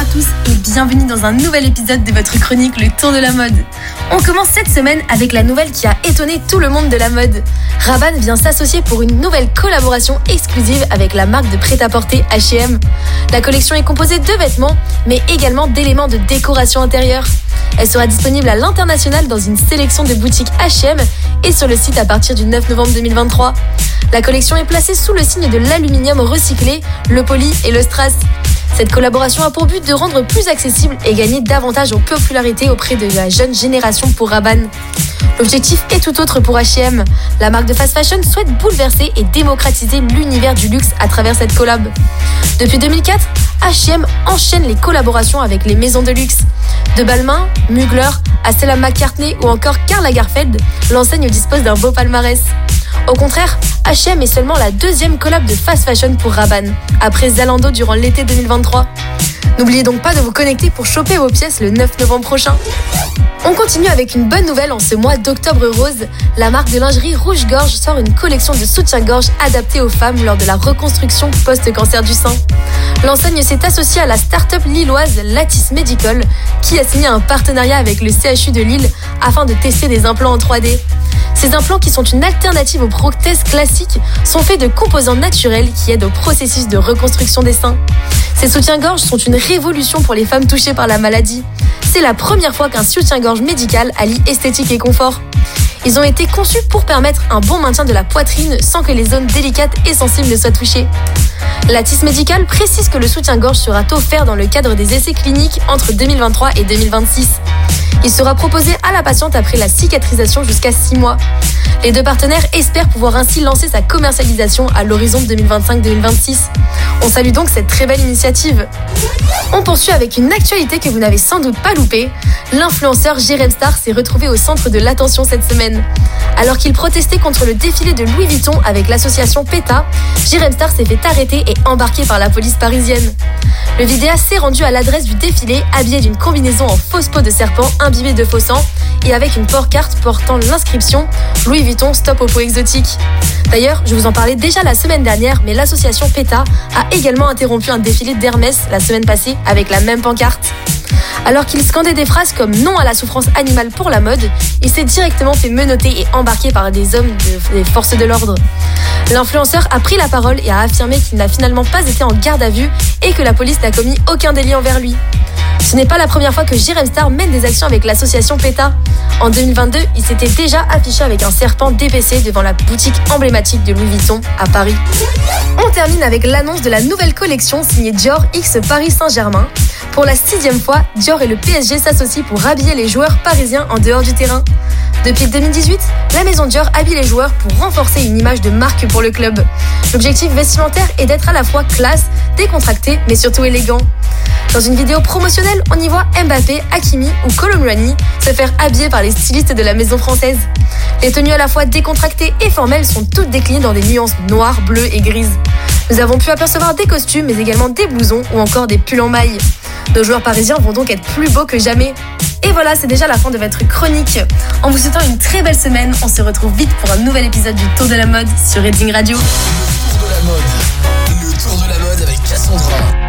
à tous et bienvenue dans un nouvel épisode de votre chronique Le Tour de la mode. On commence cette semaine avec la nouvelle qui a étonné tout le monde de la mode. Rabanne vient s'associer pour une nouvelle collaboration exclusive avec la marque de prêt-à-porter H&M. La collection est composée de vêtements, mais également d'éléments de décoration intérieure. Elle sera disponible à l'international dans une sélection de boutiques H&M et sur le site à partir du 9 novembre 2023. La collection est placée sous le signe de l'aluminium recyclé, le poly et le strass. Cette collaboration a pour but de rendre plus accessible et gagner davantage en popularité auprès de la jeune génération pour Rabanne. L'objectif est tout autre pour H&M. La marque de fast fashion souhaite bouleverser et démocratiser l'univers du luxe à travers cette collab. Depuis 2004, H&M enchaîne les collaborations avec les maisons de luxe. De Balmain, Mugler, McCartney ou encore Karl Lagerfeld, l'enseigne dispose d'un beau palmarès. Au contraire, H&M est seulement la deuxième collab de fast fashion pour Rabanne, après Zalando durant l'été 2023. N'oubliez donc pas de vous connecter pour choper vos pièces le 9 novembre prochain. On continue avec une bonne nouvelle en ce mois d'octobre rose. La marque de lingerie Rouge Gorge sort une collection de soutien-gorge adaptée aux femmes lors de la reconstruction post-cancer du sein. L'enseigne s'est associée à la start-up lilloise Lattice Medical qui a signé un partenariat avec le CHU de Lille afin de tester des implants en 3D. Ces implants, qui sont une alternative aux prothèses classiques, sont faits de composants naturels qui aident au processus de reconstruction des seins. Ces soutiens-gorge sont une révolution pour les femmes touchées par la maladie. C'est la première fois qu'un soutien-gorge médical allie esthétique et confort. Ils ont été conçus pour permettre un bon maintien de la poitrine sans que les zones délicates et sensibles ne soient touchées. La TIS médicale précise que le soutien-gorge sera offert dans le cadre des essais cliniques entre 2023 et 2026. Il sera proposé à la patiente après la cicatrisation jusqu'à 6 mois. Les deux partenaires espèrent pouvoir ainsi lancer sa commercialisation à l'horizon 2025-2026. On salue donc cette très belle initiative. On poursuit avec une actualité que vous n'avez sans doute pas loupée. L'influenceur Jérém Star s'est retrouvé au centre de l'attention cette semaine. Alors qu'il protestait contre le défilé de Louis Vuitton avec l'association PETA, Jérém Star s'est fait arrêter et embarqué par la police parisienne. Le vidéaste s'est rendu à l'adresse du défilé habillé d'une combinaison en fausse peau de serpent imbibée de faux sang et avec une porte-carte portant l'inscription Louis Vuitton Stop aux peaux exotiques. D'ailleurs, je vous en parlais déjà la semaine dernière, mais l'association PETA a également interrompu un défilé d'Hermès la semaine passée avec la même pancarte. Alors qu'il scandait des phrases comme non à la souffrance animale pour la mode, il s'est directement fait menotter et embarquer par des hommes des forces de l'ordre. L'influenceur a pris la parole et a affirmé qu'il n'a finalement pas été en garde à vue et que la police n'a commis aucun délit envers lui. Ce n'est pas la première fois que Star mène des actions avec l'association PETA. En 2022, il s'était déjà affiché avec un serpent DPC devant la boutique emblématique de Louis Vuitton à Paris. On termine avec l'annonce de la nouvelle collection signée Dior X Paris Saint-Germain. Pour la sixième fois, Dior et le PSG s'associent pour habiller les joueurs parisiens en dehors du terrain. Depuis 2018, la maison Dior habille les joueurs pour renforcer une image de marque pour le club. L'objectif vestimentaire est d'être à la fois classe, décontracté, mais surtout élégant. Dans une vidéo promotionnelle, on y voit Mbappé, Hakimi ou Colomwani se faire habiller par les stylistes de la maison française. Les tenues à la fois décontractées et formelles sont toutes déclinées dans des nuances noires, bleues et grises. Nous avons pu apercevoir des costumes, mais également des blousons ou encore des pulls en maille. Nos joueurs parisiens vont donc être plus beaux que jamais. Et voilà, c'est déjà la fin de votre chronique. En vous souhaitant une très belle semaine, on se retrouve vite pour un nouvel épisode du Tour de la mode sur Reading Radio. Le tour de la mode. Le tour de la mode avec Cassandra.